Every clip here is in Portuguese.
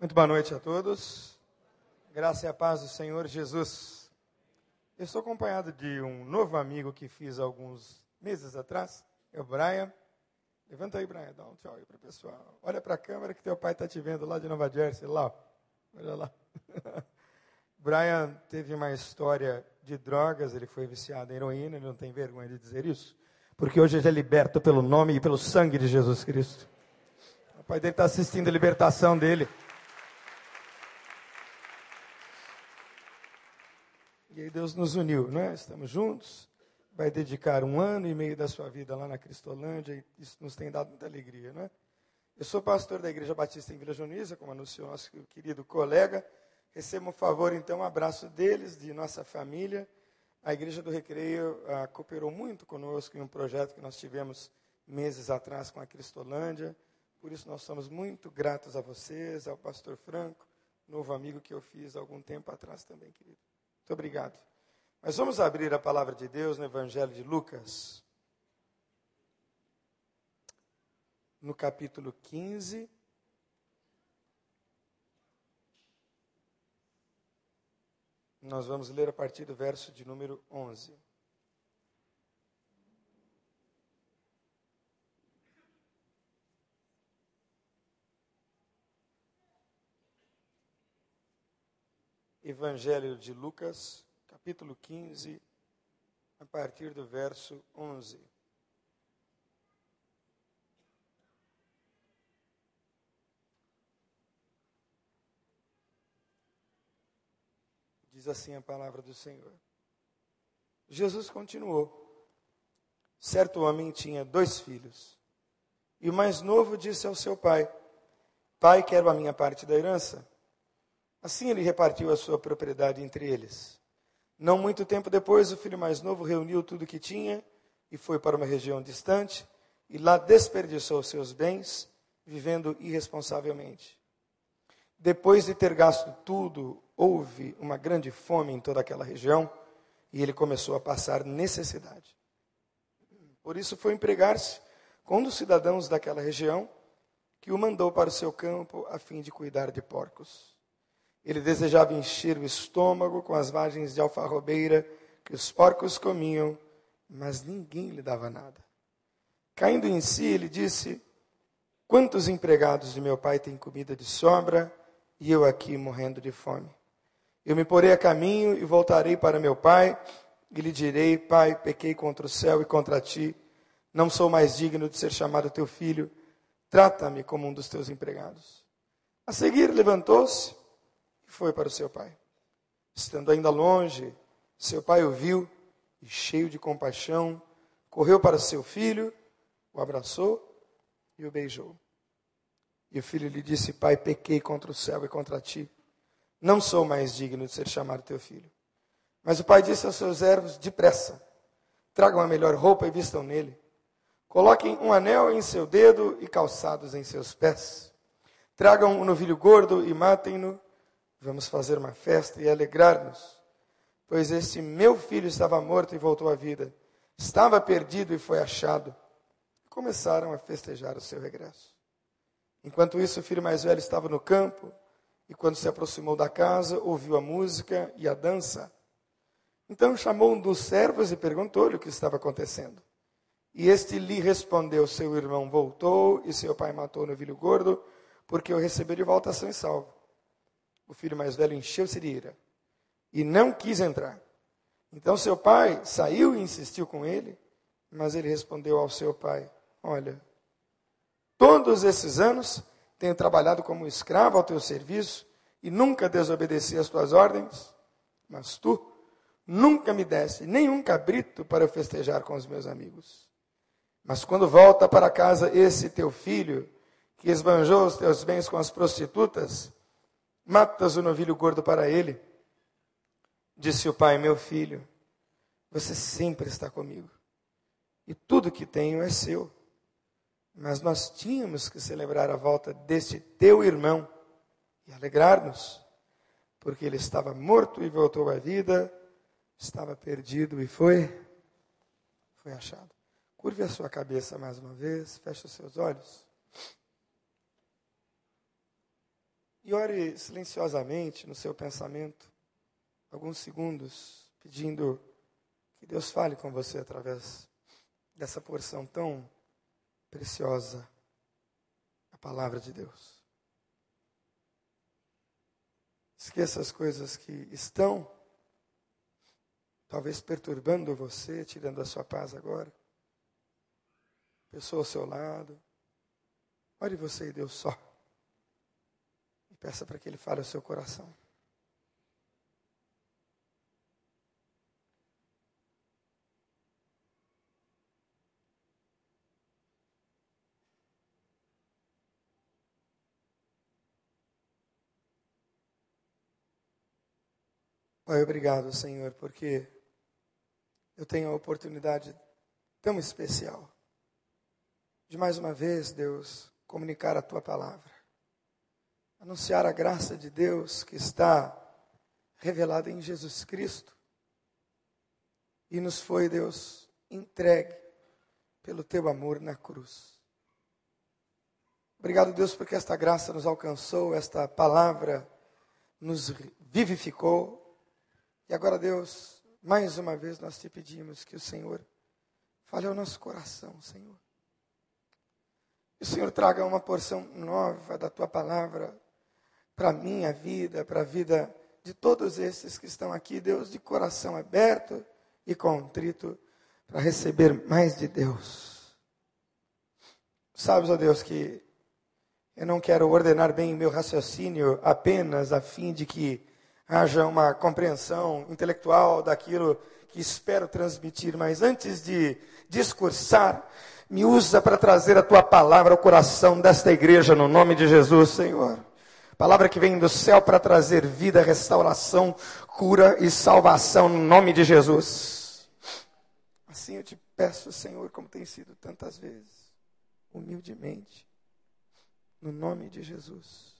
Muito boa noite a todos. Graça e a paz do Senhor Jesus. Eu estou acompanhado de um novo amigo que fiz alguns meses atrás, é o Brian. Levanta aí, Brian, dá um tchau aí para o pessoal. Olha para a câmera que teu pai está te vendo lá de Nova Jersey, lá. Olha lá. Brian teve uma história de drogas, ele foi viciado em heroína, ele não tem vergonha de dizer isso, porque hoje ele é liberto pelo nome e pelo sangue de Jesus Cristo. O pai dele está assistindo a libertação dele. Deus nos uniu, né? Estamos juntos. Vai dedicar um ano e meio da sua vida lá na Cristolândia e isso nos tem dado muita alegria, né? Eu sou pastor da Igreja Batista em Vila Juniza, como anunciou nosso querido colega. Receba um favor, então, um abraço deles, de nossa família. A Igreja do Recreio ah, cooperou muito conosco em um projeto que nós tivemos meses atrás com a Cristolândia. Por isso, nós somos muito gratos a vocês, ao pastor Franco, novo amigo que eu fiz há algum tempo atrás também, querido. Muito obrigado. Mas vamos abrir a palavra de Deus no Evangelho de Lucas, no capítulo 15. Nós vamos ler a partir do verso de número 11. Evangelho de Lucas, capítulo 15, a partir do verso 11. Diz assim a palavra do Senhor. Jesus continuou. Certo homem tinha dois filhos. E o mais novo disse ao seu pai: Pai, quero a minha parte da herança. Assim ele repartiu a sua propriedade entre eles. Não muito tempo depois, o filho mais novo reuniu tudo o que tinha e foi para uma região distante e lá desperdiçou seus bens, vivendo irresponsavelmente. Depois de ter gasto tudo, houve uma grande fome em toda aquela região e ele começou a passar necessidade. Por isso foi empregar-se com um dos cidadãos daquela região que o mandou para o seu campo a fim de cuidar de porcos. Ele desejava encher o estômago com as vagens de alfarrobeira que os porcos comiam, mas ninguém lhe dava nada. Caindo em si, ele disse: Quantos empregados de meu pai têm comida de sobra e eu aqui morrendo de fome? Eu me porei a caminho e voltarei para meu pai e lhe direi: Pai, pequei contra o céu e contra ti. Não sou mais digno de ser chamado teu filho. Trata-me como um dos teus empregados. A seguir, levantou-se foi para o seu pai. Estando ainda longe, seu pai o viu e, cheio de compaixão, correu para seu filho, o abraçou e o beijou. E o filho lhe disse: Pai, pequei contra o céu e contra ti. Não sou mais digno de ser chamado teu filho. Mas o pai disse aos seus servos: Depressa, tragam a melhor roupa e vistam nele. Coloquem um anel em seu dedo e calçados em seus pés. Tragam um novilho gordo e matem-no Vamos fazer uma festa e alegrar-nos, pois este meu filho estava morto e voltou à vida, estava perdido e foi achado. Começaram a festejar o seu regresso. Enquanto isso, o filho mais velho estava no campo, e quando se aproximou da casa, ouviu a música e a dança. Então chamou um dos servos e perguntou-lhe o que estava acontecendo. E este lhe respondeu: Seu irmão voltou e seu pai matou o novilho gordo, porque o recebeu de volta são e salvo o filho mais velho encheu-se de ira e não quis entrar. Então seu pai saiu e insistiu com ele, mas ele respondeu ao seu pai: Olha, todos esses anos tenho trabalhado como escravo ao teu serviço e nunca desobedeci às tuas ordens, mas tu nunca me deste nenhum cabrito para festejar com os meus amigos. Mas quando volta para casa esse teu filho, que esbanjou os teus bens com as prostitutas, Matas o novilho gordo para ele. Disse o pai: Meu filho, você sempre está comigo, e tudo que tenho é seu. Mas nós tínhamos que celebrar a volta deste teu irmão e alegrar-nos, porque ele estava morto e voltou à vida, estava perdido e foi, foi achado. Curve a sua cabeça mais uma vez, feche os seus olhos. E ore silenciosamente no seu pensamento, alguns segundos, pedindo que Deus fale com você através dessa porção tão preciosa, a palavra de Deus. Esqueça as coisas que estão talvez perturbando você, tirando a sua paz agora. Pessoa ao seu lado. Ore você e Deus só. Peça para que Ele fale ao seu coração. Pai, obrigado, Senhor, porque eu tenho a oportunidade tão especial de mais uma vez, Deus, comunicar a tua palavra, anunciar a graça de Deus que está revelada em Jesus Cristo e nos foi, Deus, entregue pelo teu amor na cruz. Obrigado, Deus, porque esta graça nos alcançou, esta palavra nos vivificou. E agora, Deus, mais uma vez nós te pedimos que o Senhor fale ao nosso coração, Senhor. Que o Senhor traga uma porção nova da tua palavra para a minha vida, para a vida de todos esses que estão aqui, Deus, de coração aberto e contrito, para receber mais de Deus. Sabes, ó Deus, que eu não quero ordenar bem meu raciocínio apenas a fim de que haja uma compreensão intelectual daquilo que espero transmitir, mas antes de discursar, me usa para trazer a tua palavra ao coração desta igreja, no nome de Jesus, Senhor. Palavra que vem do céu para trazer vida, restauração, cura e salvação, no nome de Jesus. Assim eu te peço, Senhor, como tem sido tantas vezes, humildemente, no nome de Jesus.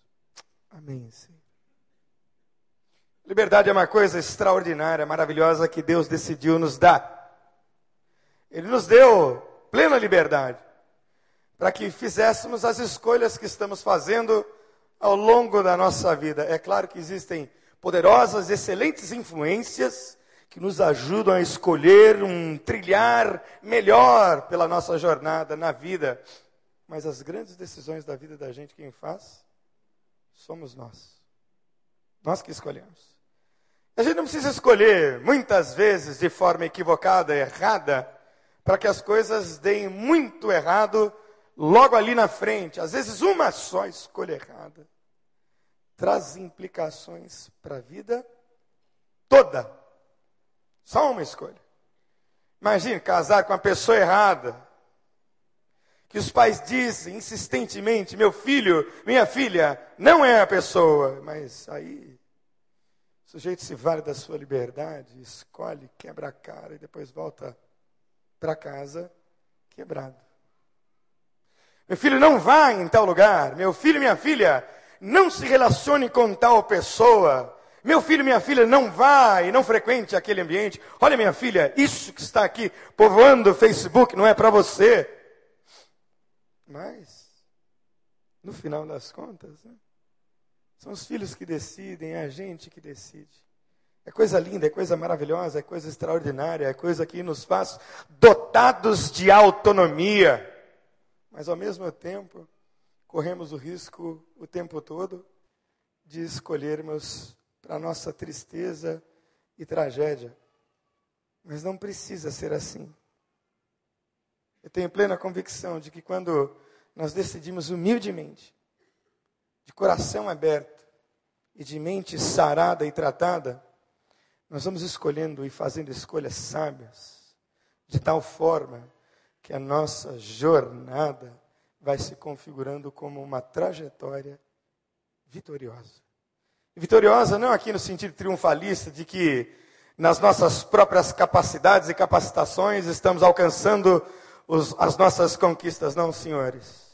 Amém, Senhor. Liberdade é uma coisa extraordinária, maravilhosa que Deus decidiu nos dar. Ele nos deu plena liberdade para que fizéssemos as escolhas que estamos fazendo ao longo da nossa vida. É claro que existem poderosas, excelentes influências que nos ajudam a escolher um trilhar melhor pela nossa jornada na vida. Mas as grandes decisões da vida da gente, quem faz? Somos nós. Nós que escolhemos. A gente não precisa escolher muitas vezes de forma equivocada, errada, para que as coisas deem muito errado logo ali na frente. Às vezes, uma só escolha errada traz implicações para a vida toda. Só uma escolha. Imagine casar com a pessoa errada. Que os pais dizem insistentemente: meu filho, minha filha, não é a pessoa. Mas aí o sujeito se vale da sua liberdade, escolhe, quebra a cara e depois volta para casa quebrado. Meu filho não vá em tal lugar. Meu filho minha filha não se relacione com tal pessoa. Meu filho minha filha não vá e não frequente aquele ambiente. Olha, minha filha, isso que está aqui povoando o Facebook não é para você. Mas, no final das contas, né? São os filhos que decidem, é a gente que decide. É coisa linda, é coisa maravilhosa, é coisa extraordinária, é coisa que nos faz dotados de autonomia. Mas ao mesmo tempo, corremos o risco o tempo todo de escolhermos para nossa tristeza e tragédia. Mas não precisa ser assim. Eu tenho plena convicção de que quando nós decidimos humildemente de coração aberto e de mente sarada e tratada, nós vamos escolhendo e fazendo escolhas sábias, de tal forma que a nossa jornada vai se configurando como uma trajetória vitoriosa. Vitoriosa não aqui no sentido triunfalista de que nas nossas próprias capacidades e capacitações estamos alcançando os, as nossas conquistas, não, senhores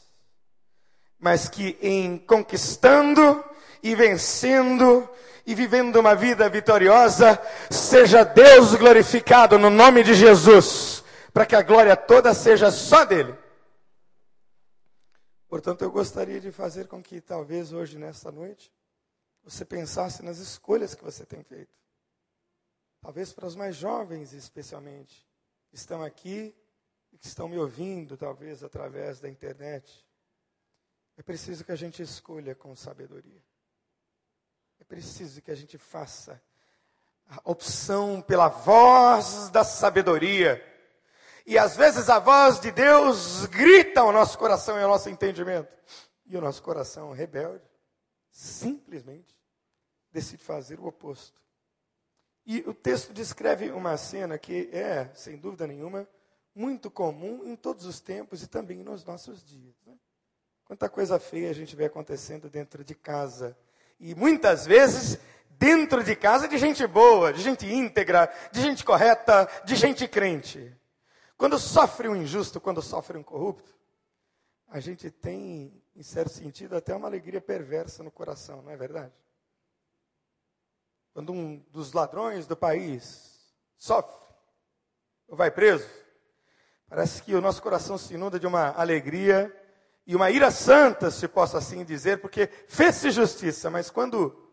mas que em conquistando e vencendo e vivendo uma vida vitoriosa, seja Deus glorificado no nome de Jesus, para que a glória toda seja só dele. Portanto, eu gostaria de fazer com que talvez hoje, nesta noite, você pensasse nas escolhas que você tem feito. Talvez para os mais jovens, especialmente, que estão aqui e que estão me ouvindo, talvez através da internet. É preciso que a gente escolha com sabedoria. É preciso que a gente faça a opção pela voz da sabedoria. E às vezes a voz de Deus grita ao nosso coração e ao nosso entendimento. E o nosso coração rebelde simplesmente decide fazer o oposto. E o texto descreve uma cena que é, sem dúvida nenhuma, muito comum em todos os tempos e também nos nossos dias. Né? Quanta coisa feia a gente vê acontecendo dentro de casa. E muitas vezes dentro de casa de gente boa, de gente íntegra, de gente correta, de gente crente. Quando sofre um injusto, quando sofre um corrupto, a gente tem, em certo sentido, até uma alegria perversa no coração, não é verdade? Quando um dos ladrões do país sofre ou vai preso, parece que o nosso coração se inunda de uma alegria e uma ira santa, se posso assim dizer, porque fez-se justiça, mas quando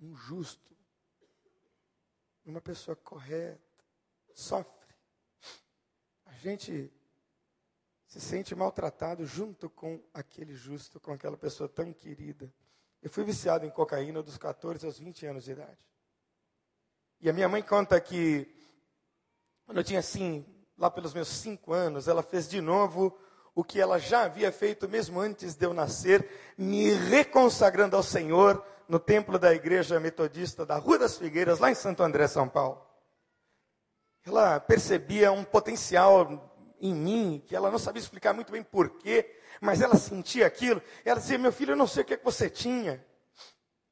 um justo, uma pessoa correta, sofre. Gente se sente maltratado junto com aquele justo, com aquela pessoa tão querida. Eu fui viciado em cocaína dos 14 aos 20 anos de idade. E a minha mãe conta que, quando eu tinha assim, lá pelos meus 5 anos, ela fez de novo o que ela já havia feito mesmo antes de eu nascer, me reconsagrando ao Senhor no templo da igreja metodista da Rua das Figueiras, lá em Santo André, São Paulo. Ela percebia um potencial em mim, que ela não sabia explicar muito bem porquê, mas ela sentia aquilo. Ela dizia: Meu filho, eu não sei o que, é que você tinha,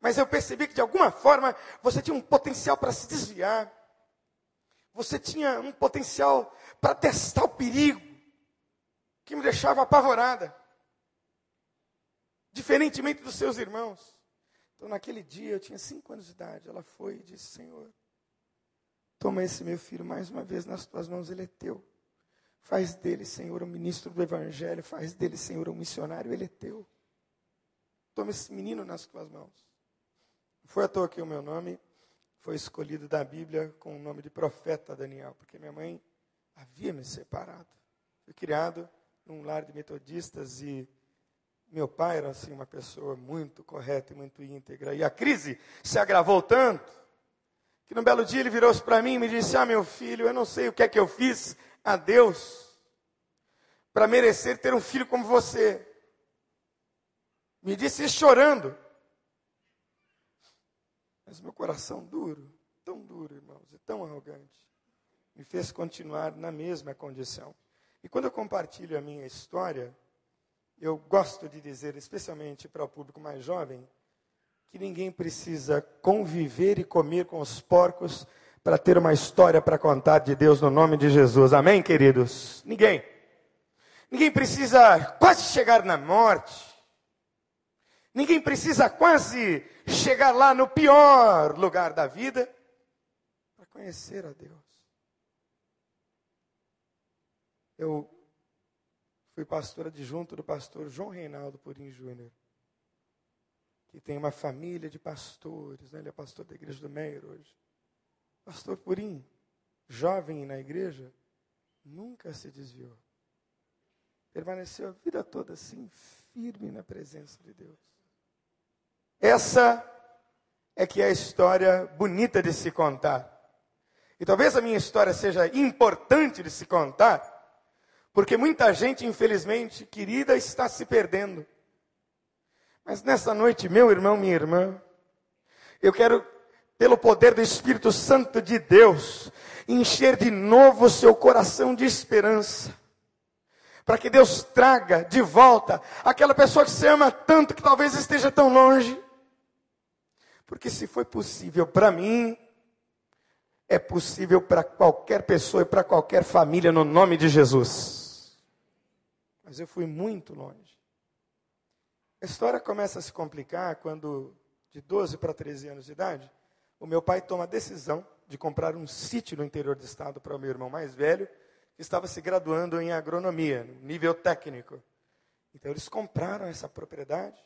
mas eu percebi que de alguma forma você tinha um potencial para se desviar, você tinha um potencial para testar o perigo, que me deixava apavorada, diferentemente dos seus irmãos. Então, naquele dia, eu tinha cinco anos de idade. Ela foi e disse: Senhor, toma esse meu filho mais uma vez nas tuas mãos, ele é teu. Faz dele, Senhor, um ministro do Evangelho. Faz dele, Senhor, um missionário, ele é teu. Toma esse menino nas tuas mãos. Foi à toa que o meu nome foi escolhido da Bíblia com o nome de profeta Daniel, porque minha mãe havia me separado. Fui criado num lar de metodistas e meu pai era assim uma pessoa muito correta e muito íntegra. E a crise se agravou tanto que num belo dia ele virou-se para mim e me disse: "Ah, meu filho, eu não sei o que é que eu fiz a Deus para merecer ter um filho como você". Me disse chorando. Mas meu coração duro, tão duro, irmãos, e tão arrogante, me fez continuar na mesma condição. E quando eu compartilho a minha história, eu gosto de dizer, especialmente para o público mais jovem, que ninguém precisa conviver e comer com os porcos para ter uma história para contar de Deus no nome de Jesus. Amém, queridos? Ninguém. Ninguém precisa quase chegar na morte. Ninguém precisa quase chegar lá no pior lugar da vida para conhecer a Deus. Eu Fui pastor adjunto do pastor João Reinaldo Purim Júnior, que tem uma família de pastores, né? ele é pastor da igreja do Meir hoje. Pastor Purim, jovem na igreja, nunca se desviou. Permaneceu a vida toda assim, firme na presença de Deus. Essa é que é a história bonita de se contar. E talvez a minha história seja importante de se contar, porque muita gente, infelizmente, querida, está se perdendo. Mas nessa noite, meu irmão, minha irmã, eu quero, pelo poder do Espírito Santo de Deus, encher de novo o seu coração de esperança. Para que Deus traga de volta aquela pessoa que você ama tanto que talvez esteja tão longe. Porque se foi possível para mim, é possível para qualquer pessoa e para qualquer família no nome de Jesus mas eu fui muito longe. A história começa a se complicar quando, de 12 para 13 anos de idade, o meu pai toma a decisão de comprar um sítio no interior do estado para o meu irmão mais velho, que estava se graduando em agronomia, nível técnico. Então eles compraram essa propriedade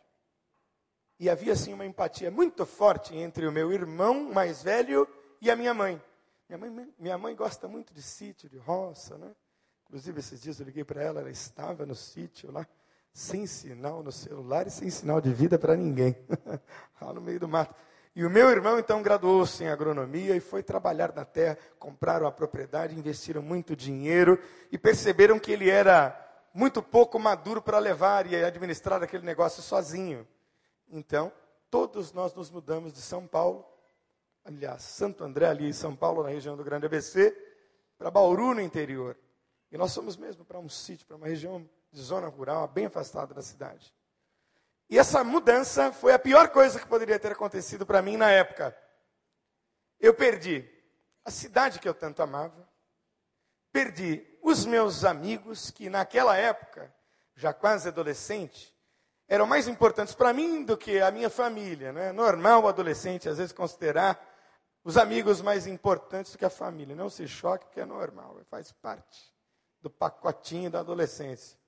E havia assim uma empatia muito forte entre o meu irmão mais velho e a minha mãe. Minha mãe, minha mãe gosta muito de sítio, de roça, né? Inclusive, esses dias eu liguei para ela, ela estava no sítio lá, sem sinal no celular e sem sinal de vida para ninguém, lá no meio do mato. E o meu irmão, então, graduou-se em agronomia e foi trabalhar na terra, compraram a propriedade, investiram muito dinheiro e perceberam que ele era muito pouco maduro para levar e administrar aquele negócio sozinho. Então, todos nós nos mudamos de São Paulo, aliás, Santo André, ali em São Paulo, na região do Grande ABC, para Bauru, no interior. E nós fomos mesmo para um sítio, para uma região de zona rural, bem afastada da cidade. E essa mudança foi a pior coisa que poderia ter acontecido para mim na época. Eu perdi a cidade que eu tanto amava, perdi os meus amigos, que naquela época, já quase adolescente, eram mais importantes para mim do que a minha família. Né? Normal o adolescente, às vezes, considerar os amigos mais importantes do que a família. Não se choque, porque é normal, faz parte do pacotinho da adolescência.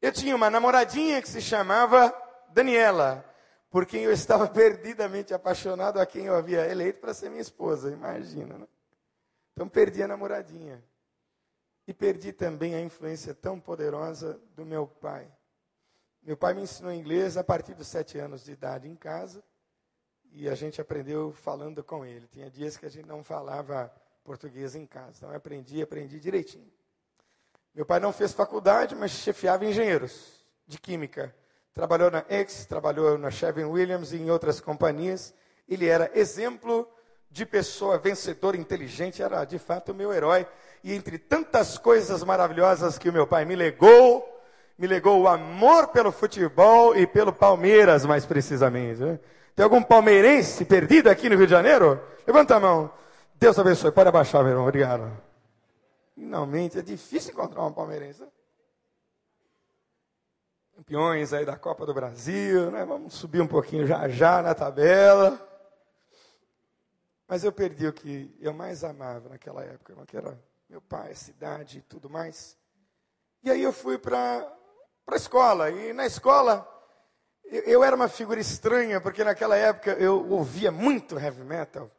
Eu tinha uma namoradinha que se chamava Daniela, por quem eu estava perdidamente apaixonado, a quem eu havia eleito para ser minha esposa, imagina. Né? Então perdi a namoradinha. E perdi também a influência tão poderosa do meu pai. Meu pai me ensinou inglês a partir dos sete anos de idade em casa e a gente aprendeu falando com ele. Tinha dias que a gente não falava português em casa, então eu aprendi, aprendi direitinho. Meu pai não fez faculdade, mas chefiava engenheiros de química. Trabalhou na X, trabalhou na Sherwin Williams e em outras companhias. Ele era exemplo de pessoa vencedora, inteligente, era de fato o meu herói. E entre tantas coisas maravilhosas que o meu pai me legou, me legou o amor pelo futebol e pelo Palmeiras, mais precisamente. Né? Tem algum palmeirense perdido aqui no Rio de Janeiro? Levanta a mão. Deus abençoe. Pode abaixar, meu irmão. Obrigado. Finalmente, é difícil encontrar um palmeirense. Né? Campeões aí da Copa do Brasil, né? Vamos subir um pouquinho já já na tabela. Mas eu perdi o que eu mais amava naquela época, que era meu pai, cidade e tudo mais. E aí eu fui para para a escola. E na escola, eu, eu, era uma figura estranha, porque naquela época eu ouvia muito heavy metal.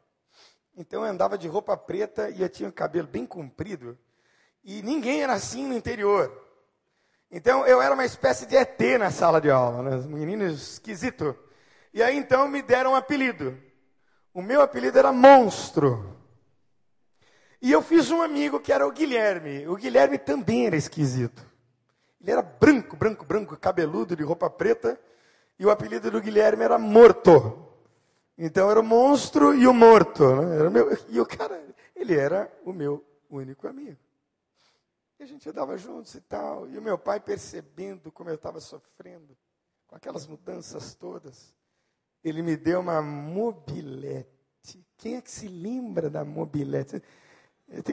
Então eu andava de roupa preta e eu tinha o cabelo bem comprido. E ninguém era assim no interior. Então eu era uma espécie de ET na sala de aula, né? um menino esquisito. E aí então me deram um apelido. O meu apelido era Monstro. E eu fiz um amigo que era o Guilherme. O Guilherme também era esquisito. Ele era branco, branco, branco, cabeludo, de roupa preta, e o apelido do Guilherme era Morto. Então era o monstro e o morto. Né? Meu, e o cara, ele era o meu único amigo. E a gente andava juntos e tal. E o meu pai, percebendo como eu estava sofrendo, com aquelas mudanças todas, ele me deu uma mobilete. Quem é que se lembra da mobilete?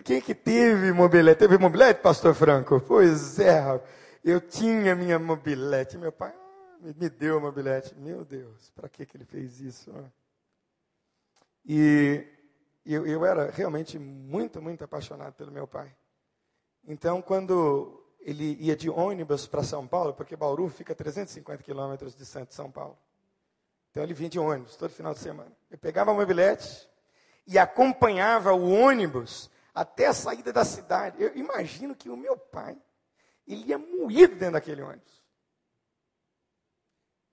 Quem é que teve mobilete? Teve mobilete, pastor Franco? Pois é, eu tinha minha mobilete. Meu pai ah, me deu a mobilete. Meu Deus, para que, que ele fez isso? E eu, eu era realmente muito, muito apaixonado pelo meu pai. Então, quando ele ia de ônibus para São Paulo, porque Bauru fica a 350 quilômetros de São Paulo. Então ele vinha de ônibus todo final de semana. Eu pegava a mobilete e acompanhava o ônibus até a saída da cidade. Eu imagino que o meu pai ele ia moído dentro daquele ônibus.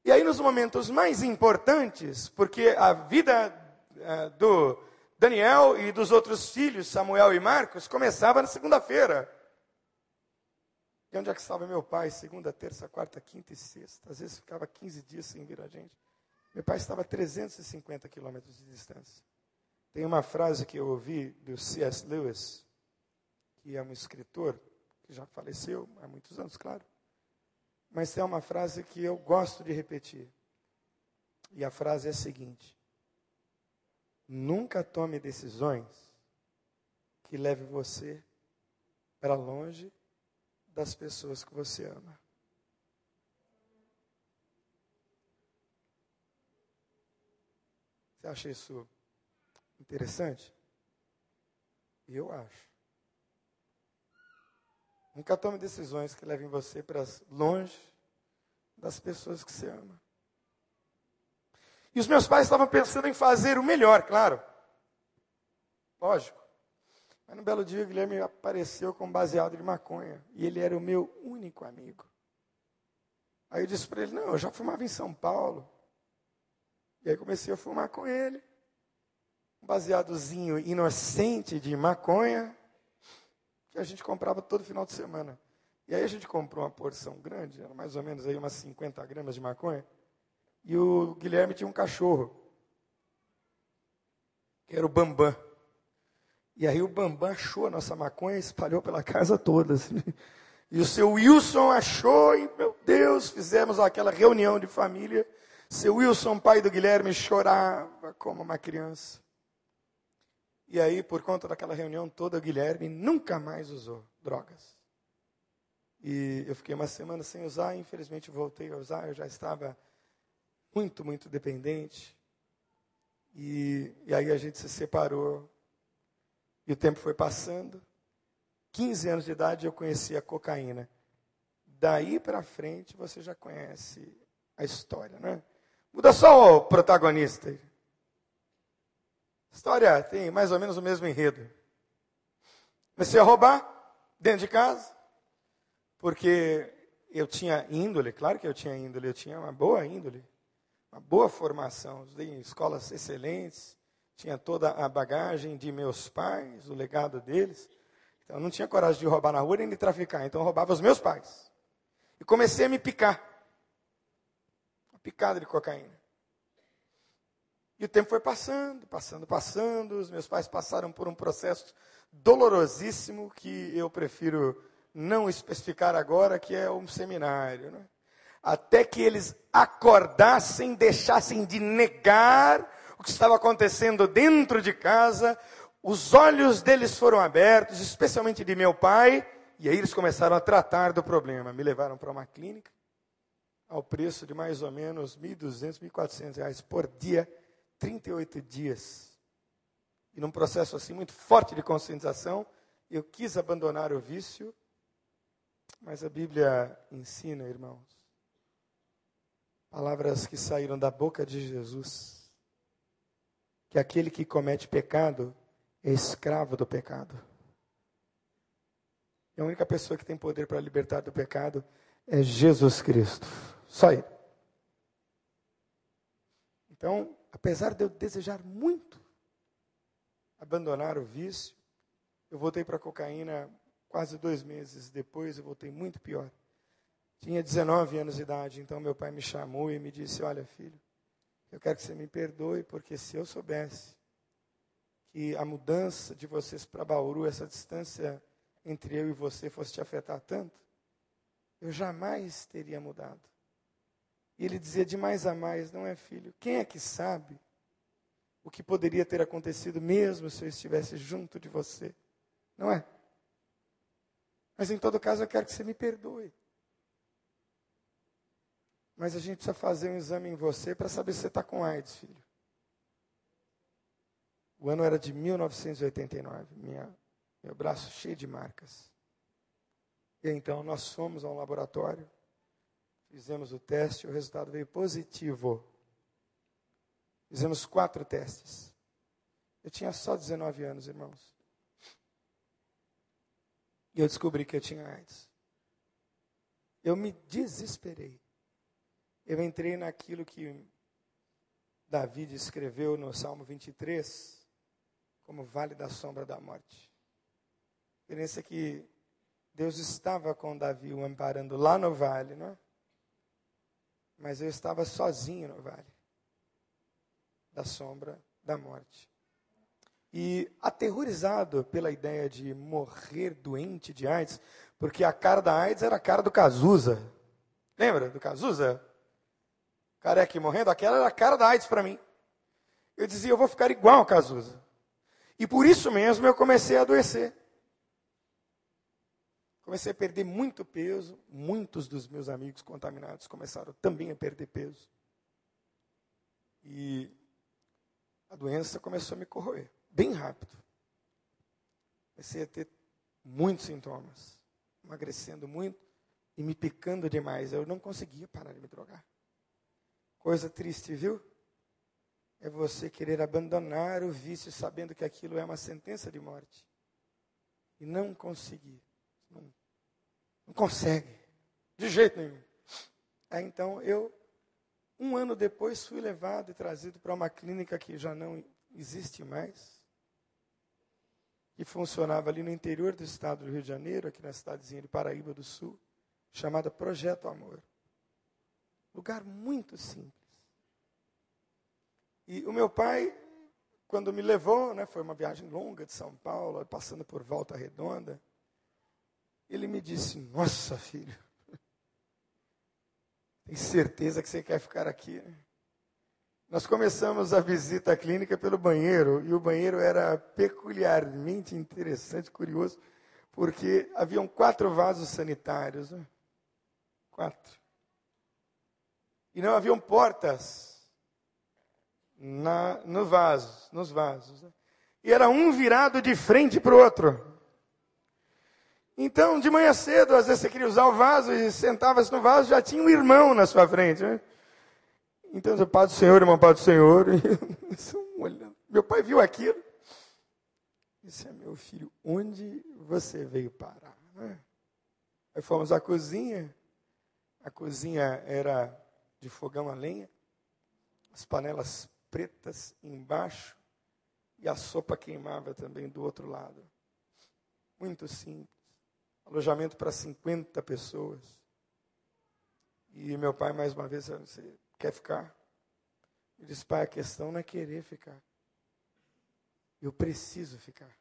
E aí, nos momentos mais importantes, porque a vida uh, do Daniel e dos outros filhos, Samuel e Marcos, começava na segunda-feira. E onde é que estava meu pai? Segunda, terça, quarta, quinta e sexta. Às vezes ficava 15 dias sem vir a gente. Meu pai estava a 350 quilômetros de distância. Tem uma frase que eu ouvi do C.S. Lewis, que é um escritor, que já faleceu há muitos anos, claro. Mas tem uma frase que eu gosto de repetir. E a frase é a seguinte: Nunca tome decisões que leve você para longe das pessoas que você ama. Você acha isso interessante? Eu acho. Nunca tome decisões que levem você para longe das pessoas que você ama. E os meus pais estavam pensando em fazer o melhor, claro. Lógico. Mas no belo dia, o Guilherme apareceu com baseado de maconha. E ele era o meu único amigo. Aí eu disse para ele: Não, eu já fumava em São Paulo. E aí comecei a fumar com ele. Um baseadozinho inocente de maconha. Que a gente comprava todo final de semana. E aí a gente comprou uma porção grande, era mais ou menos aí umas 50 gramas de maconha. E o Guilherme tinha um cachorro, que era o Bambam. E aí o Bambam achou a nossa maconha e espalhou pela casa toda. Assim. E o seu Wilson achou, e meu Deus, fizemos aquela reunião de família. Seu Wilson, pai do Guilherme, chorava como uma criança. E aí, por conta daquela reunião toda, o Guilherme nunca mais usou drogas. E eu fiquei uma semana sem usar, infelizmente voltei a usar, eu já estava muito, muito dependente. E, e aí a gente se separou. E o tempo foi passando. 15 anos de idade eu conheci a cocaína. Daí para frente você já conhece a história, né? Muda só o protagonista. A história tem mais ou menos o mesmo enredo. Comecei a roubar dentro de casa porque eu tinha índole, claro que eu tinha índole, eu tinha uma boa índole, uma boa formação, em escolas excelentes, tinha toda a bagagem de meus pais, o legado deles. Então eu não tinha coragem de roubar na rua nem de traficar, então eu roubava os meus pais. E comecei a me picar. Uma picada de cocaína. E o tempo foi passando, passando, passando. Os meus pais passaram por um processo dolorosíssimo que eu prefiro não especificar agora que é um seminário. Né? Até que eles acordassem, deixassem de negar o que estava acontecendo dentro de casa, os olhos deles foram abertos, especialmente de meu pai, e aí eles começaram a tratar do problema. Me levaram para uma clínica, ao preço de mais ou menos 1.200, 1.400 reais por dia, 38 dias. E num processo assim muito forte de conscientização, eu quis abandonar o vício mas a Bíblia ensina, irmãos, palavras que saíram da boca de Jesus, que aquele que comete pecado é escravo do pecado. E a única pessoa que tem poder para libertar do pecado é Jesus Cristo. Só Ele. Então, apesar de eu desejar muito abandonar o vício, eu voltei para a cocaína Quase dois meses depois eu voltei muito pior. Tinha 19 anos de idade, então meu pai me chamou e me disse: Olha, filho, eu quero que você me perdoe, porque se eu soubesse que a mudança de vocês para Bauru, essa distância entre eu e você fosse te afetar tanto, eu jamais teria mudado. E ele dizia de mais a mais: Não é, filho? Quem é que sabe o que poderia ter acontecido mesmo se eu estivesse junto de você? Não é? Mas em todo caso eu quero que você me perdoe. Mas a gente precisa fazer um exame em você para saber se você está com AIDS, filho. O ano era de 1989, minha, meu braço cheio de marcas. E então nós fomos ao laboratório, fizemos o teste, o resultado veio positivo. Fizemos quatro testes. Eu tinha só 19 anos, irmãos. E eu descobri que eu tinha AIDS. Eu me desesperei. Eu entrei naquilo que Davi escreveu no Salmo 23, como vale da sombra da morte. A diferença é que Deus estava com Davi o amparando lá no vale, não é? Mas eu estava sozinho no vale da sombra da morte. E aterrorizado pela ideia de morrer doente de AIDS, porque a cara da AIDS era a cara do Cazuza. Lembra do Cazuza? Careca morrendo, aquela era a cara da AIDS para mim. Eu dizia, eu vou ficar igual ao Cazuza. E por isso mesmo eu comecei a adoecer. Comecei a perder muito peso. Muitos dos meus amigos contaminados começaram também a perder peso. E a doença começou a me corroer bem rápido. Comecei a ter muitos sintomas, emagrecendo muito e me picando demais. Eu não conseguia parar de me drogar. Coisa triste, viu? é você querer abandonar o vício sabendo que aquilo é uma sentença de morte. E não conseguir. Não, não consegue. De jeito nenhum. Aí então eu, um ano depois, fui levado e trazido para uma clínica que já não existe mais. Que funcionava ali no interior do estado do Rio de Janeiro, aqui na cidadezinha de Paraíba do Sul, chamada Projeto Amor. Lugar muito simples. E o meu pai, quando me levou, né, foi uma viagem longa de São Paulo, passando por Volta Redonda, ele me disse: Nossa, filho, tem certeza que você quer ficar aqui? Né? Nós começamos a visita à clínica pelo banheiro, e o banheiro era peculiarmente interessante, curioso, porque haviam quatro vasos sanitários. Né? Quatro. E não haviam portas na, no vaso, nos vasos. Né? E era um virado de frente para o outro. Então, de manhã cedo, às vezes você queria usar o vaso e sentava-se no vaso, já tinha um irmão na sua frente. Né? Então, eu, Pai do Senhor, irmão, Pai do Senhor. Meu pai viu aquilo. Disse, é meu filho, onde você veio parar? Né? Aí fomos à cozinha. A cozinha era de fogão a lenha. As panelas pretas embaixo e a sopa queimava também do outro lado. Muito simples. Alojamento para 50 pessoas. E meu pai, mais uma vez, quer ficar? Ele disse, pai, a questão não é querer ficar. Eu preciso ficar.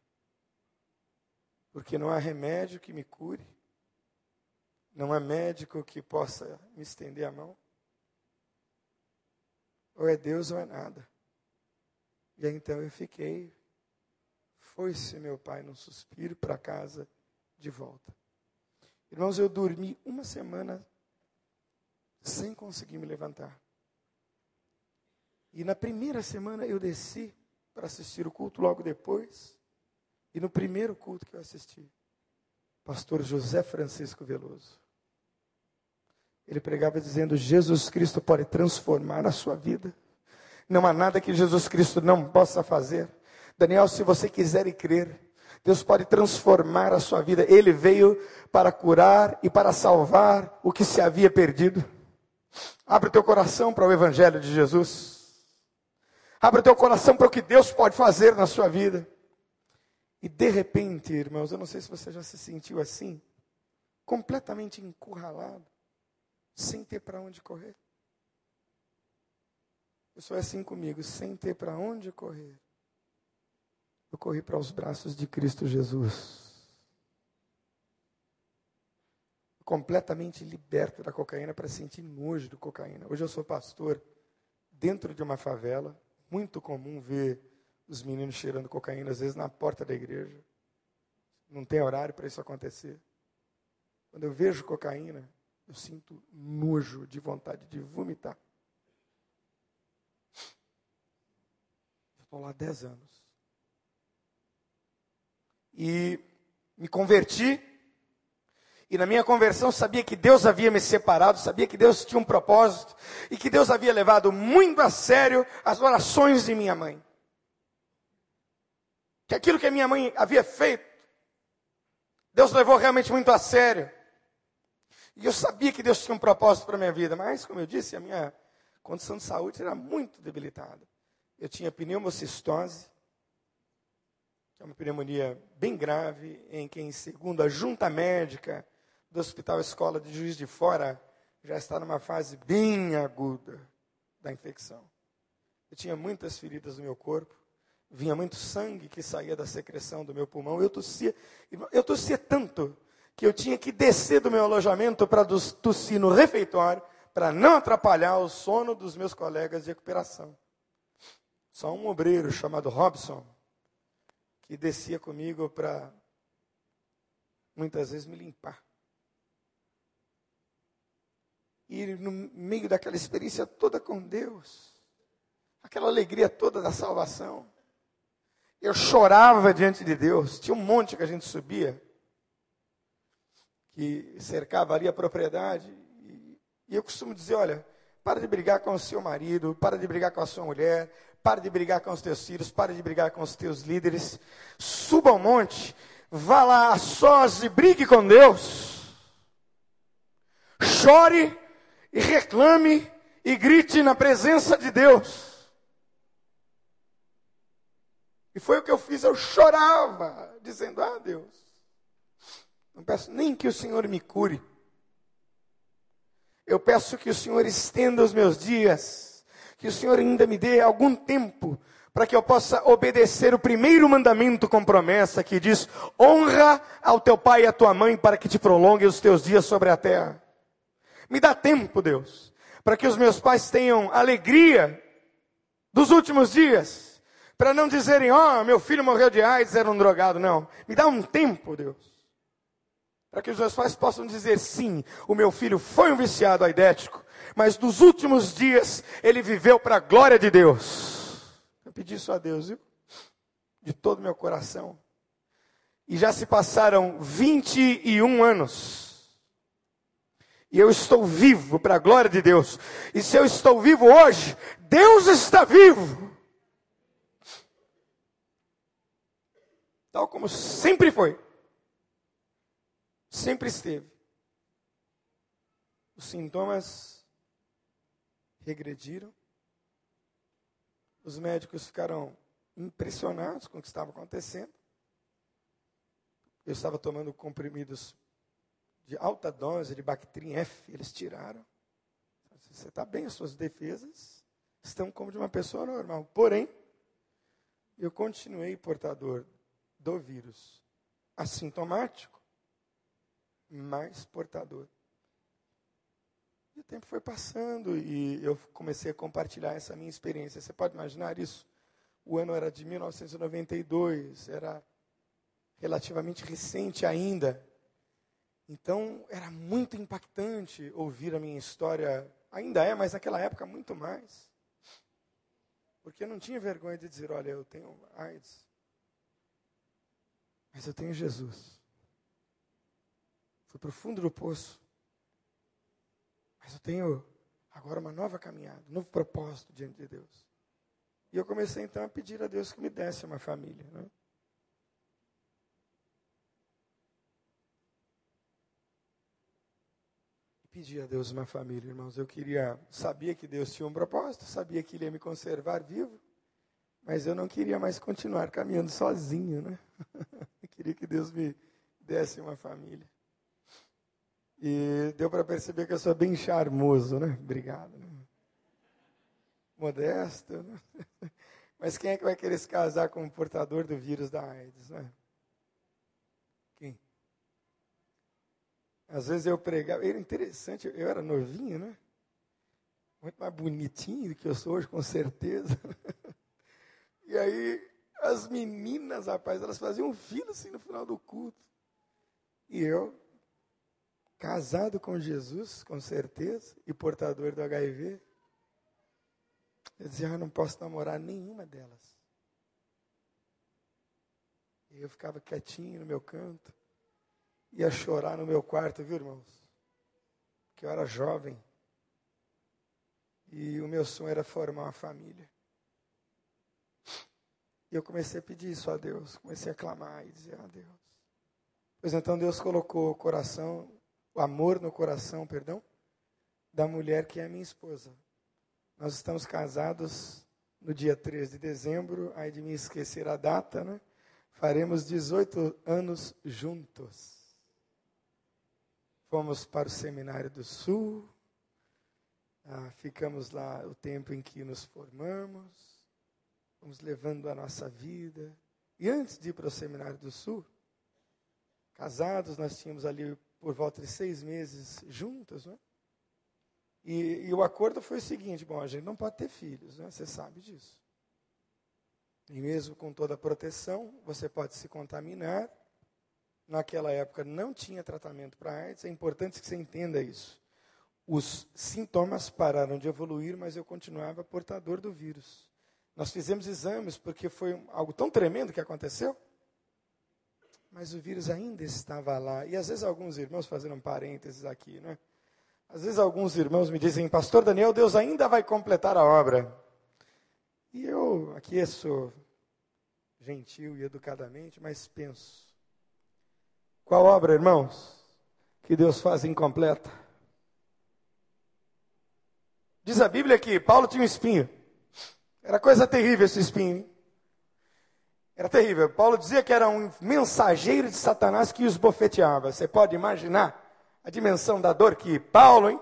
Porque não há remédio que me cure. Não há médico que possa me estender a mão. Ou é Deus ou é nada. E então eu fiquei. Foi-se meu pai num suspiro para casa de volta. Irmãos, eu dormi uma semana sem conseguir me levantar. E na primeira semana eu desci para assistir o culto logo depois. E no primeiro culto que eu assisti, pastor José Francisco Veloso. Ele pregava dizendo: Jesus Cristo pode transformar a sua vida. Não há nada que Jesus Cristo não possa fazer. Daniel, se você quiser e crer, Deus pode transformar a sua vida. Ele veio para curar e para salvar o que se havia perdido. Abre o teu coração para o Evangelho de Jesus. Abre o teu coração para o que Deus pode fazer na sua vida. E de repente, irmãos, eu não sei se você já se sentiu assim, completamente encurralado sem ter para onde correr. Eu sou assim comigo, sem ter para onde correr. Eu corri para os braços de Cristo Jesus. Completamente liberto da cocaína para sentir nojo de cocaína. Hoje eu sou pastor dentro de uma favela. Muito comum ver os meninos cheirando cocaína, às vezes na porta da igreja. Não tem horário para isso acontecer. Quando eu vejo cocaína, eu sinto nojo de vontade de vomitar. Estou lá há 10 anos. E me converti. E na minha conversão sabia que Deus havia me separado, sabia que Deus tinha um propósito e que Deus havia levado muito a sério as orações de minha mãe. Que aquilo que a minha mãe havia feito, Deus levou realmente muito a sério. E eu sabia que Deus tinha um propósito para a minha vida, mas, como eu disse, a minha condição de saúde era muito debilitada. Eu tinha pneumocistose, que é uma pneumonia bem grave, em que, segundo a junta médica do Hospital Escola de Juiz de Fora, já está numa fase bem aguda da infecção. Eu tinha muitas feridas no meu corpo, vinha muito sangue que saía da secreção do meu pulmão. Eu tossia, eu tossia tanto que eu tinha que descer do meu alojamento para tossir no refeitório, para não atrapalhar o sono dos meus colegas de recuperação. Só um obreiro chamado Robson, que descia comigo para muitas vezes me limpar. E no meio daquela experiência toda com Deus, aquela alegria toda da salvação, eu chorava diante de Deus. Tinha um monte que a gente subia que cercava ali a propriedade. E, e eu costumo dizer, olha, para de brigar com o seu marido, para de brigar com a sua mulher, para de brigar com os teus filhos, para de brigar com os teus líderes. Suba ao monte, vá lá a sós e brigue com Deus. Chore e reclame e grite na presença de Deus. E foi o que eu fiz, eu chorava, dizendo: Ah, Deus, não peço nem que o Senhor me cure. Eu peço que o Senhor estenda os meus dias, que o Senhor ainda me dê algum tempo para que eu possa obedecer o primeiro mandamento com promessa que diz: honra ao teu pai e à tua mãe para que te prolongue os teus dias sobre a terra. Me dá tempo, Deus, para que os meus pais tenham alegria dos últimos dias, para não dizerem: ó, oh, meu filho morreu de AIDS, era um drogado. Não, me dá um tempo, Deus para que os meus pais possam dizer sim, o meu filho foi um viciado aidético, mas nos últimos dias ele viveu para a glória de Deus. Eu pedi isso a Deus, viu? De todo o meu coração. E já se passaram 21 anos. E eu estou vivo para a glória de Deus. E se eu estou vivo hoje, Deus está vivo. Tal como sempre foi. Sempre esteve. Os sintomas regrediram. Os médicos ficaram impressionados com o que estava acontecendo. Eu estava tomando comprimidos de alta dose de Bactrim F, eles tiraram. Você está bem, as suas defesas estão como de uma pessoa normal. Porém, eu continuei portador do vírus assintomático mais portador. E o tempo foi passando e eu comecei a compartilhar essa minha experiência. Você pode imaginar isso? O ano era de 1992, era relativamente recente ainda. Então era muito impactante ouvir a minha história. Ainda é, mas naquela época muito mais. Porque eu não tinha vergonha de dizer: olha, eu tenho AIDS, mas eu tenho Jesus. Fui para o fundo do poço. Mas eu tenho agora uma nova caminhada, um novo propósito diante de Deus. E eu comecei então a pedir a Deus que me desse uma família. Né? Pedi a Deus uma família, irmãos. Eu queria, sabia que Deus tinha um propósito, sabia que Ele ia me conservar vivo, mas eu não queria mais continuar caminhando sozinho, né? Eu queria que Deus me desse uma família. E deu para perceber que eu sou bem charmoso, né? Obrigado. Né? Modesto, né? Mas quem é que vai querer se casar com um portador do vírus da AIDS, né? Quem? Às vezes eu pregava, era interessante, eu era novinho, né? Muito mais bonitinho do que eu sou hoje, com certeza. E aí, as meninas, rapaz, elas faziam um filho assim no final do culto. E eu, casado com Jesus, com certeza, e portador do HIV. Eu dizia, ah, não posso namorar nenhuma delas. E eu ficava quietinho no meu canto, ia chorar no meu quarto, viu, irmãos? Que eu era jovem. E o meu sonho era formar uma família. E eu comecei a pedir isso a Deus, comecei a clamar e dizer a Deus. Pois então Deus colocou o coração o amor no coração, perdão, da mulher que é minha esposa. Nós estamos casados no dia 13 de dezembro, aí de me esquecer a data, né? Faremos 18 anos juntos. Fomos para o Seminário do Sul, ah, ficamos lá o tempo em que nos formamos, fomos levando a nossa vida. E antes de ir para o Seminário do Sul, casados, nós tínhamos ali por volta de seis meses juntas, né? E, e, o acordo foi o seguinte: bom, a gente não pode ter filhos, né? Você sabe disso. E mesmo com toda a proteção, você pode se contaminar. Naquela época não tinha tratamento para AIDS. É importante que você entenda isso. Os sintomas pararam de evoluir, mas eu continuava portador do vírus. Nós fizemos exames porque foi algo tão tremendo que aconteceu mas o vírus ainda estava lá. E às vezes alguns irmãos fazendo um parênteses aqui, né? Às vezes alguns irmãos me dizem, Pastor Daniel, Deus ainda vai completar a obra. E eu aqui sou gentil e educadamente, mas penso: qual obra, irmãos, que Deus faz incompleta? Diz a Bíblia que Paulo tinha um espinho. Era coisa terrível esse espinho. Hein? Era terrível. Paulo dizia que era um mensageiro de Satanás que os bofeteava. Você pode imaginar? a dimensão da dor que Paulo, hein?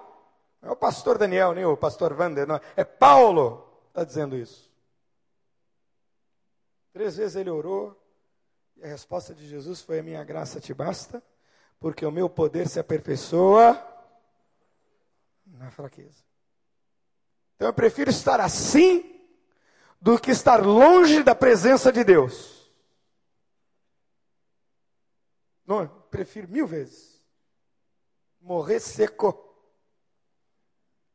Não é o pastor Daniel, nem o pastor Wander, não. É Paulo está dizendo isso. Três vezes ele orou e a resposta de Jesus foi: A minha graça te basta, porque o meu poder se aperfeiçoa na fraqueza. Então eu prefiro estar assim do que estar longe da presença de Deus. Não, prefiro mil vezes morrer seco.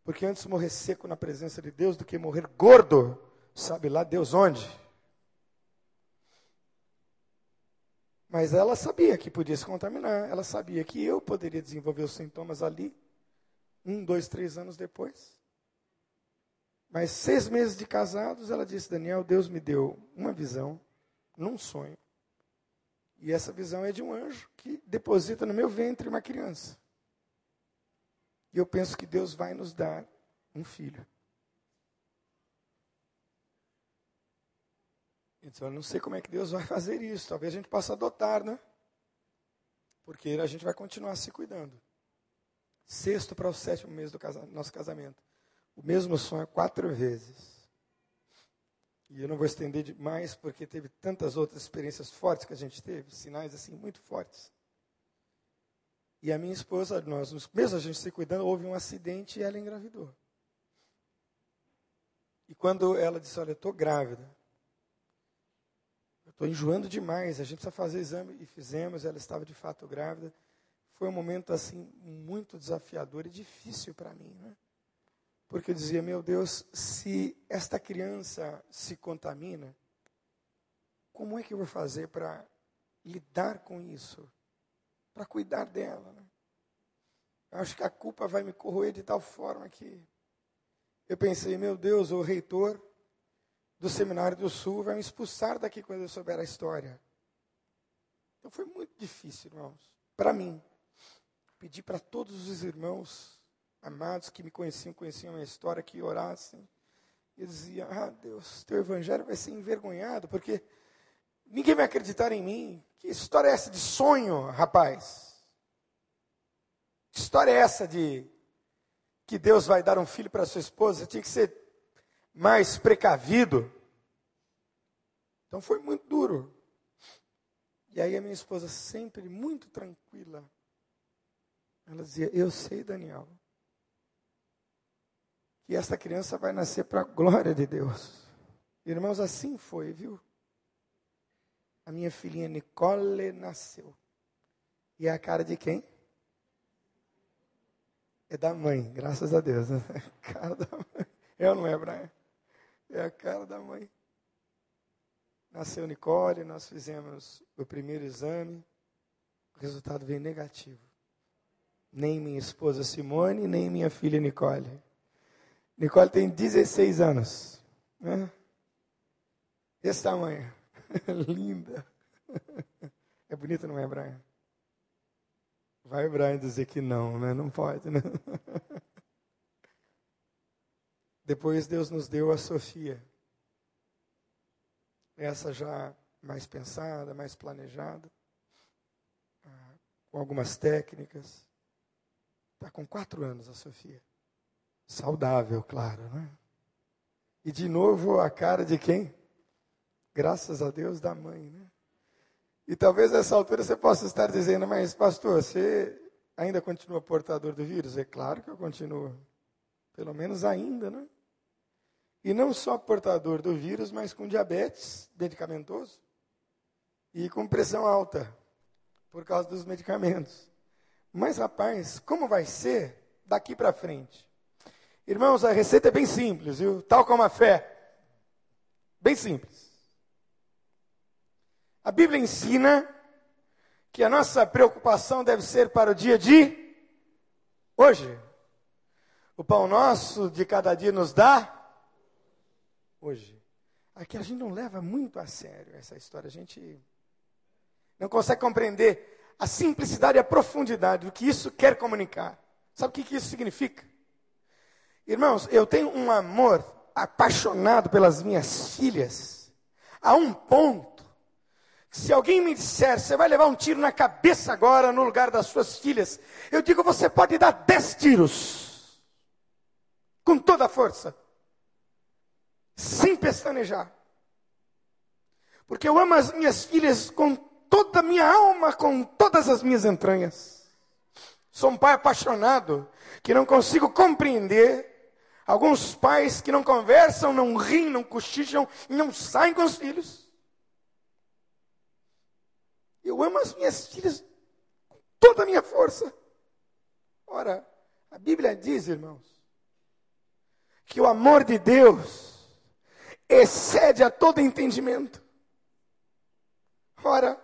Porque antes morrer seco na presença de Deus do que morrer gordo, sabe lá Deus onde? Mas ela sabia que podia se contaminar, ela sabia que eu poderia desenvolver os sintomas ali, um, dois, três anos depois. Mas seis meses de casados, ela disse: Daniel, Deus me deu uma visão, num sonho. E essa visão é de um anjo que deposita no meu ventre uma criança. E eu penso que Deus vai nos dar um filho. Então, eu não sei como é que Deus vai fazer isso. Talvez a gente possa adotar, né? Porque a gente vai continuar se cuidando. Sexto para o sétimo mês do nosso casamento. O mesmo sonho quatro vezes. E eu não vou estender demais, porque teve tantas outras experiências fortes que a gente teve, sinais assim muito fortes. E a minha esposa, nós, mesmo a gente se cuidando, houve um acidente e ela engravidou. E quando ela disse, olha, eu estou grávida, eu estou enjoando demais, a gente precisa fazer exame, e fizemos, ela estava de fato grávida. Foi um momento, assim, muito desafiador e difícil para mim, né? Porque eu dizia, meu Deus, se esta criança se contamina, como é que eu vou fazer para lidar com isso? para cuidar dela. Né? Eu acho que a culpa vai me corroer de tal forma que eu pensei, meu Deus, o reitor do Seminário do Sul vai me expulsar daqui quando eu souber a história. Então foi muito difícil, irmãos, para mim. Pedi para todos os irmãos amados que me conheciam, conheciam a minha história, que orassem. E dizia, ah, Deus, teu evangelho vai ser envergonhado, porque ninguém vai acreditar em mim. Que história é essa de sonho, rapaz? Que história é essa de que Deus vai dar um filho para sua esposa? Você tinha que ser mais precavido. Então foi muito duro. E aí a minha esposa, sempre muito tranquila, ela dizia: Eu sei, Daniel, que essa criança vai nascer para a glória de Deus. Irmãos, assim foi, viu? a minha filhinha Nicole nasceu. E é a cara de quem? É da mãe, graças a Deus. Né? Cara da mãe. Eu não é, Brian? É a cara da mãe. Nasceu Nicole, nós fizemos o primeiro exame, o resultado veio negativo. Nem minha esposa Simone, nem minha filha Nicole. Nicole tem 16 anos. Né? Esse tamanho. Linda. É bonita, não é, Brian? Vai Brian dizer que não, né? Não pode, né? Depois Deus nos deu a Sofia. Essa já mais pensada, mais planejada, ah, com algumas técnicas. Está com quatro anos a Sofia. Saudável, claro, né? E de novo a cara de quem? Graças a Deus da mãe, né? E talvez nessa altura você possa estar dizendo, mas pastor, você ainda continua portador do vírus? É claro que eu continuo. Pelo menos ainda, né? E não só portador do vírus, mas com diabetes medicamentoso e com pressão alta por causa dos medicamentos. Mas rapaz, como vai ser daqui para frente? Irmãos, a receita é bem simples, viu? Tal como a fé. Bem simples. A Bíblia ensina que a nossa preocupação deve ser para o dia de hoje. O pão nosso de cada dia nos dá hoje. Aqui a gente não leva muito a sério essa história. A gente não consegue compreender a simplicidade e a profundidade do que isso quer comunicar. Sabe o que, que isso significa? Irmãos, eu tenho um amor apaixonado pelas minhas filhas, a um ponto, que se alguém me disser, você vai levar um tiro na cabeça agora no lugar das suas filhas, eu digo, você pode dar dez tiros, com toda a força, sem pestanejar, porque eu amo as minhas filhas com toda a minha alma, com todas as minhas entranhas. Sou um pai apaixonado que não consigo compreender Alguns pais que não conversam, não riem, não cochicham e não saem com os filhos. Eu amo as minhas filhas com toda a minha força. Ora, a Bíblia diz, irmãos, que o amor de Deus excede a todo entendimento. Ora,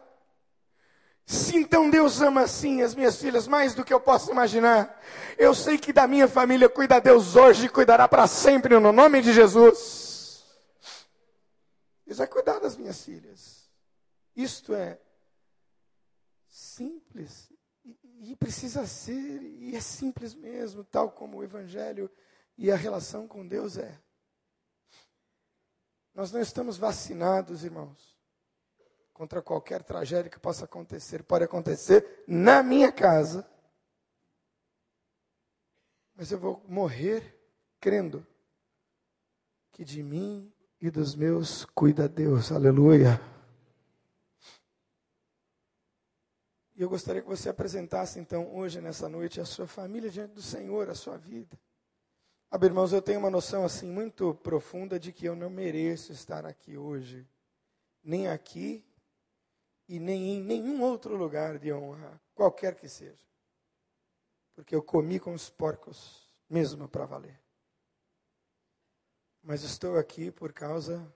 se então Deus ama assim as minhas filhas mais do que eu posso imaginar, eu sei que da minha família cuida Deus hoje e cuidará para sempre no nome de Jesus. Deus vai cuidar das minhas filhas. Isto é simples e, e precisa ser, e é simples mesmo, tal como o Evangelho e a relação com Deus é. Nós não estamos vacinados, irmãos contra qualquer tragédia que possa acontecer. Pode acontecer na minha casa. Mas eu vou morrer crendo que de mim e dos meus cuida Deus. Aleluia. E eu gostaria que você apresentasse então hoje, nessa noite, a sua família diante do Senhor, a sua vida. Ah, irmãos, eu tenho uma noção assim muito profunda de que eu não mereço estar aqui hoje, nem aqui e nem em nenhum outro lugar de honra, qualquer que seja. Porque eu comi com os porcos, mesmo para valer. Mas estou aqui por causa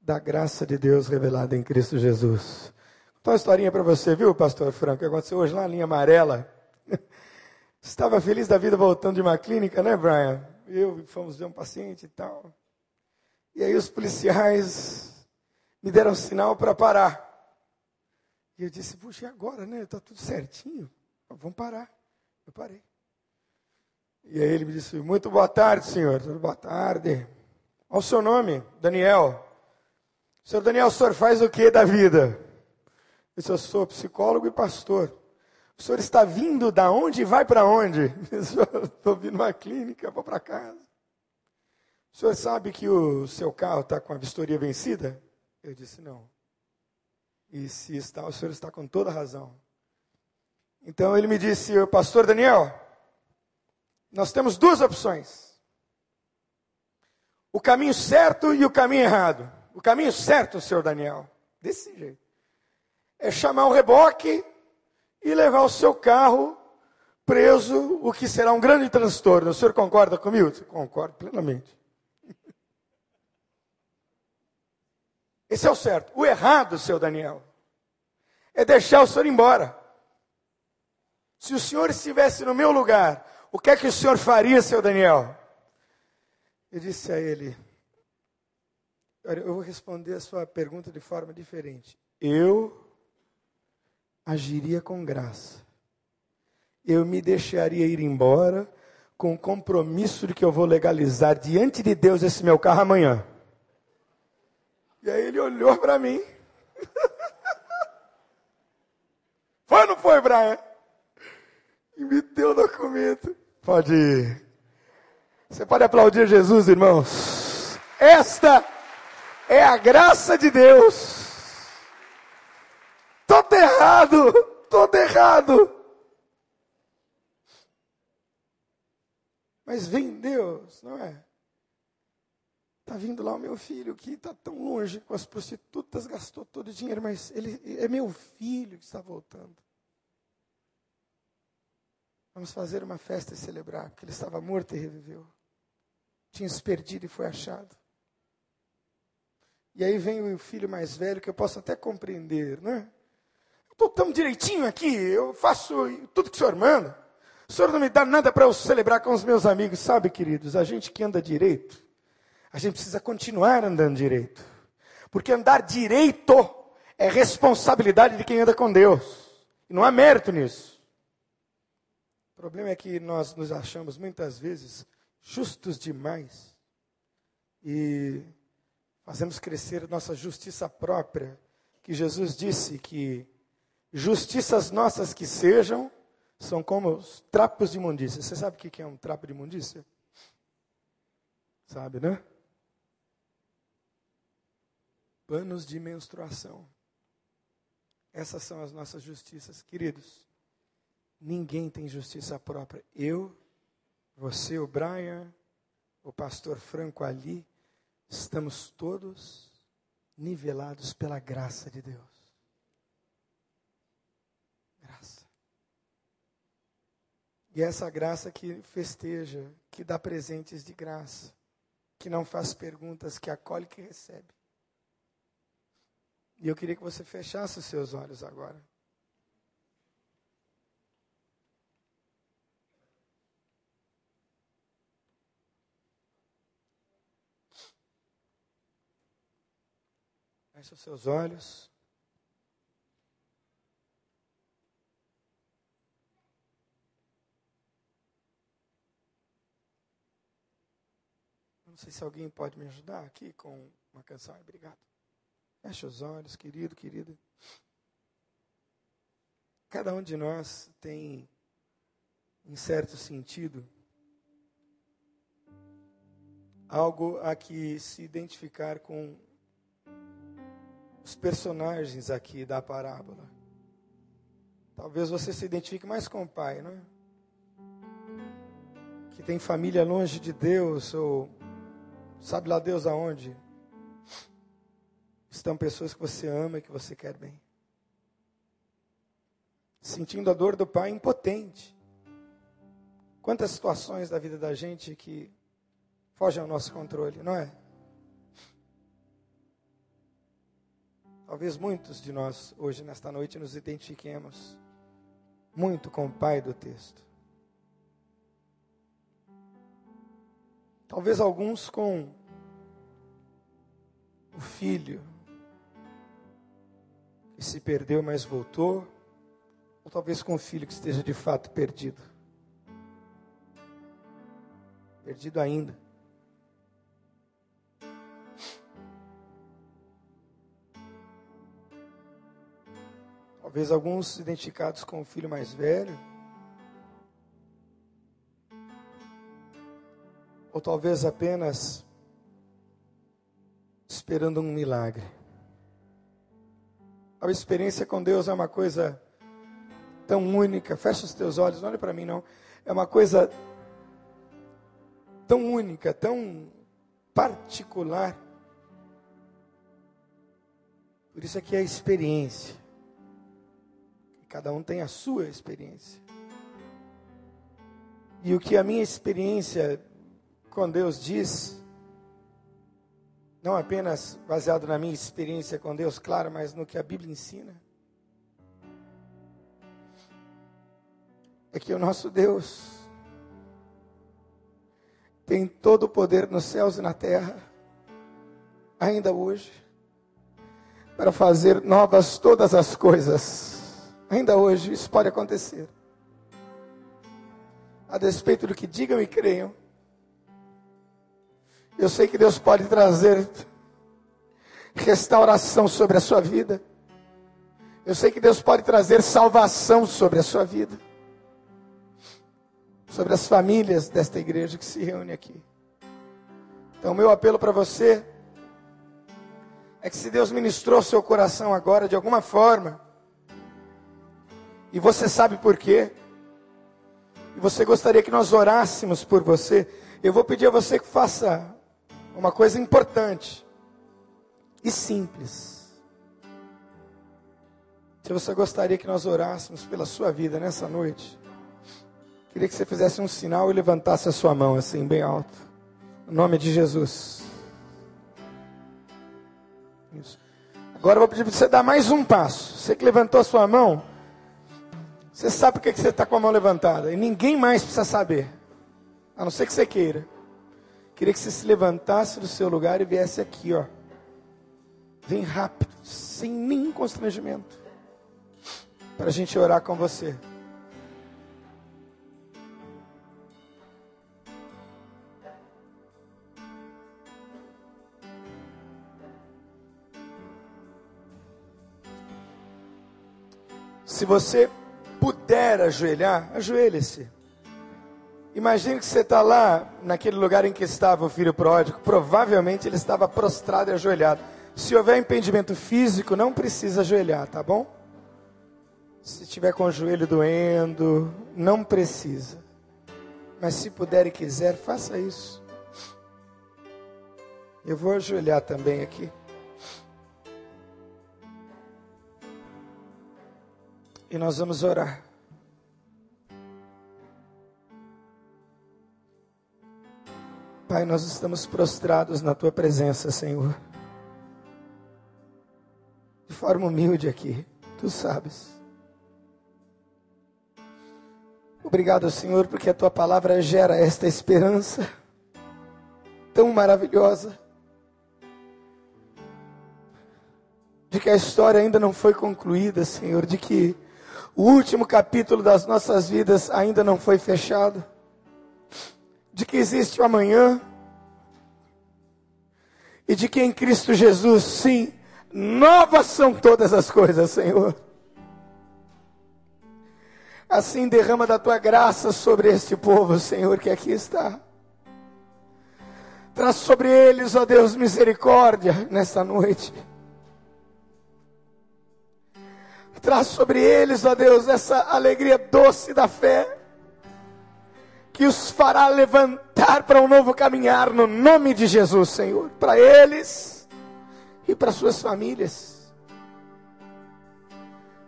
da graça de Deus revelada em Cristo Jesus. Contar uma historinha para você, viu, pastor Franco? Que aconteceu hoje lá na linha amarela. Estava feliz da vida voltando de uma clínica, né, Brian? Eu fomos ver um paciente e tal. E aí os policiais me deram sinal para parar. E eu disse, puxa, e agora, né? Está tudo certinho. Vamos parar. Eu parei. E aí ele me disse, muito boa tarde, senhor. Boa tarde. Olha o seu nome, Daniel. Senhor Daniel, o senhor faz o que da vida? Eu disse, eu sou psicólogo e pastor. O senhor está vindo da onde e vai para onde? Estou vindo uma clínica, vou para casa. O senhor sabe que o seu carro está com a vistoria vencida? Eu disse, não. E se está, o senhor está com toda razão. Então ele me disse, pastor Daniel, nós temos duas opções. O caminho certo e o caminho errado. O caminho certo, senhor Daniel, desse jeito, é chamar um reboque e levar o seu carro preso, o que será um grande transtorno. O senhor concorda comigo? Concordo plenamente. Esse é o certo. O errado, seu Daniel, é deixar o senhor embora. Se o senhor estivesse no meu lugar, o que é que o senhor faria, seu Daniel? Eu disse a ele: Olha, eu vou responder a sua pergunta de forma diferente. Eu agiria com graça. Eu me deixaria ir embora com o compromisso de que eu vou legalizar diante de Deus esse meu carro amanhã. E aí ele olhou para mim. foi ou não foi, Brian? E me deu o documento. Pode ir. Você pode aplaudir Jesus, irmãos. Esta é a graça de Deus. Todo errado, todo errado. Mas vem Deus, não é? Está vindo lá o meu filho que está tão longe com as prostitutas, gastou todo o dinheiro, mas ele é meu filho que está voltando. Vamos fazer uma festa e celebrar, porque ele estava morto e reviveu. Tinha se perdido e foi achado. E aí vem o filho mais velho, que eu posso até compreender, né? Estou tão direitinho aqui, eu faço tudo que o senhor manda. O senhor não me dá nada para eu celebrar com os meus amigos. Sabe, queridos, a gente que anda direito, a gente precisa continuar andando direito. Porque andar direito é responsabilidade de quem anda com Deus. E não há mérito nisso. O problema é que nós nos achamos muitas vezes justos demais e fazemos crescer nossa justiça própria, que Jesus disse que justiças nossas que sejam são como os trapos de imundícia. Você sabe o que é um trapo de imundícia? Sabe, né? Panos de menstruação. Essas são as nossas justiças, queridos. Ninguém tem justiça própria. Eu, você, o Brian, o pastor Franco ali, estamos todos nivelados pela graça de Deus. Graça. E é essa graça que festeja, que dá presentes de graça, que não faz perguntas, que acolhe que recebe. E eu queria que você fechasse os seus olhos agora. Feche os seus olhos. Não sei se alguém pode me ajudar aqui com uma canção. Obrigado. Feche os olhos, querido, querida. Cada um de nós tem, em certo sentido, algo a que se identificar com os personagens aqui da parábola. Talvez você se identifique mais com o pai, não é? Que tem família longe de Deus, ou sabe lá Deus aonde estão pessoas que você ama e que você quer bem. Sentindo a dor do pai impotente. Quantas situações da vida da gente que fogem ao nosso controle, não é? Talvez muitos de nós, hoje, nesta noite, nos identifiquemos muito com o pai do texto. Talvez alguns com o filho que se perdeu, mas voltou, ou talvez com um filho que esteja de fato perdido. Perdido ainda. Talvez alguns identificados com o filho mais velho. Ou talvez apenas esperando um milagre. A experiência com Deus é uma coisa tão única. Fecha os teus olhos, não olhe para mim não. É uma coisa tão única, tão particular. Por isso aqui é a experiência. Cada um tem a sua experiência. E o que a minha experiência com Deus diz não apenas baseado na minha experiência com Deus, claro, mas no que a Bíblia ensina. É que o nosso Deus tem todo o poder nos céus e na terra, ainda hoje, para fazer novas todas as coisas. Ainda hoje isso pode acontecer. A despeito do que digam e creiam, eu sei que Deus pode trazer restauração sobre a sua vida. Eu sei que Deus pode trazer salvação sobre a sua vida. Sobre as famílias desta igreja que se reúne aqui. Então, meu apelo para você é que se Deus ministrou seu coração agora de alguma forma, e você sabe por quê, e você gostaria que nós orássemos por você, eu vou pedir a você que faça uma coisa importante e simples. Se você gostaria que nós orássemos pela sua vida nessa noite, queria que você fizesse um sinal e levantasse a sua mão assim, bem alto. Em nome de Jesus. Isso. Agora eu vou pedir para você dar mais um passo. Você que levantou a sua mão, Você sabe por que você está com a mão levantada. E ninguém mais precisa saber. A não ser que você queira. Queria que você se levantasse do seu lugar e viesse aqui, ó. Vem rápido, sem nenhum constrangimento. Para a gente orar com você. Se você puder ajoelhar, ajoelhe-se. Imagine que você está lá, naquele lugar em que estava o filho pródigo. Provavelmente ele estava prostrado e ajoelhado. Se houver impedimento físico, não precisa ajoelhar, tá bom? Se tiver com o joelho doendo, não precisa. Mas se puder e quiser, faça isso. Eu vou ajoelhar também aqui. E nós vamos orar. Pai, nós estamos prostrados na tua presença, Senhor. De forma humilde aqui, tu sabes. Obrigado, Senhor, porque a tua palavra gera esta esperança tão maravilhosa. De que a história ainda não foi concluída, Senhor, de que o último capítulo das nossas vidas ainda não foi fechado de que existe o amanhã e de que em Cristo Jesus, sim, novas são todas as coisas, Senhor. Assim derrama da tua graça sobre este povo, Senhor, que aqui está. Traz sobre eles, ó Deus, misericórdia nesta noite. Traz sobre eles, ó Deus, essa alegria doce da fé que os fará levantar para um novo caminhar no nome de Jesus, Senhor, para eles e para suas famílias.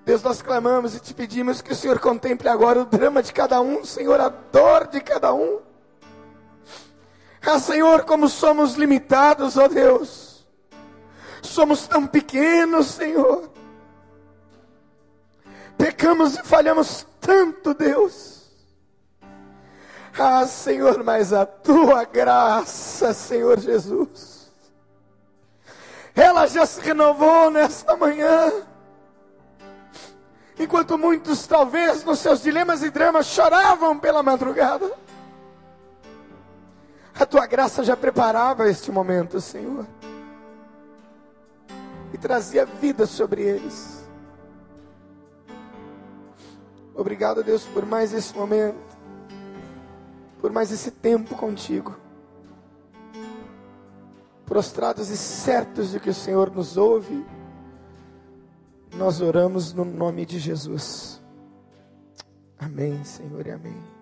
Deus, nós clamamos e te pedimos que o Senhor contemple agora o drama de cada um, Senhor, a dor de cada um. Ah, Senhor, como somos limitados, ó Deus. Somos tão pequenos, Senhor. Pecamos e falhamos tanto, Deus. Ah, Senhor, mas a tua graça, Senhor Jesus, ela já se renovou nesta manhã. Enquanto muitos, talvez, nos seus dilemas e dramas, choravam pela madrugada, a tua graça já preparava este momento, Senhor, e trazia vida sobre eles. Obrigado, Deus, por mais esse momento por mais esse tempo contigo. Prostrados e certos de que o Senhor nos ouve, nós oramos no nome de Jesus. Amém, Senhor, e amém.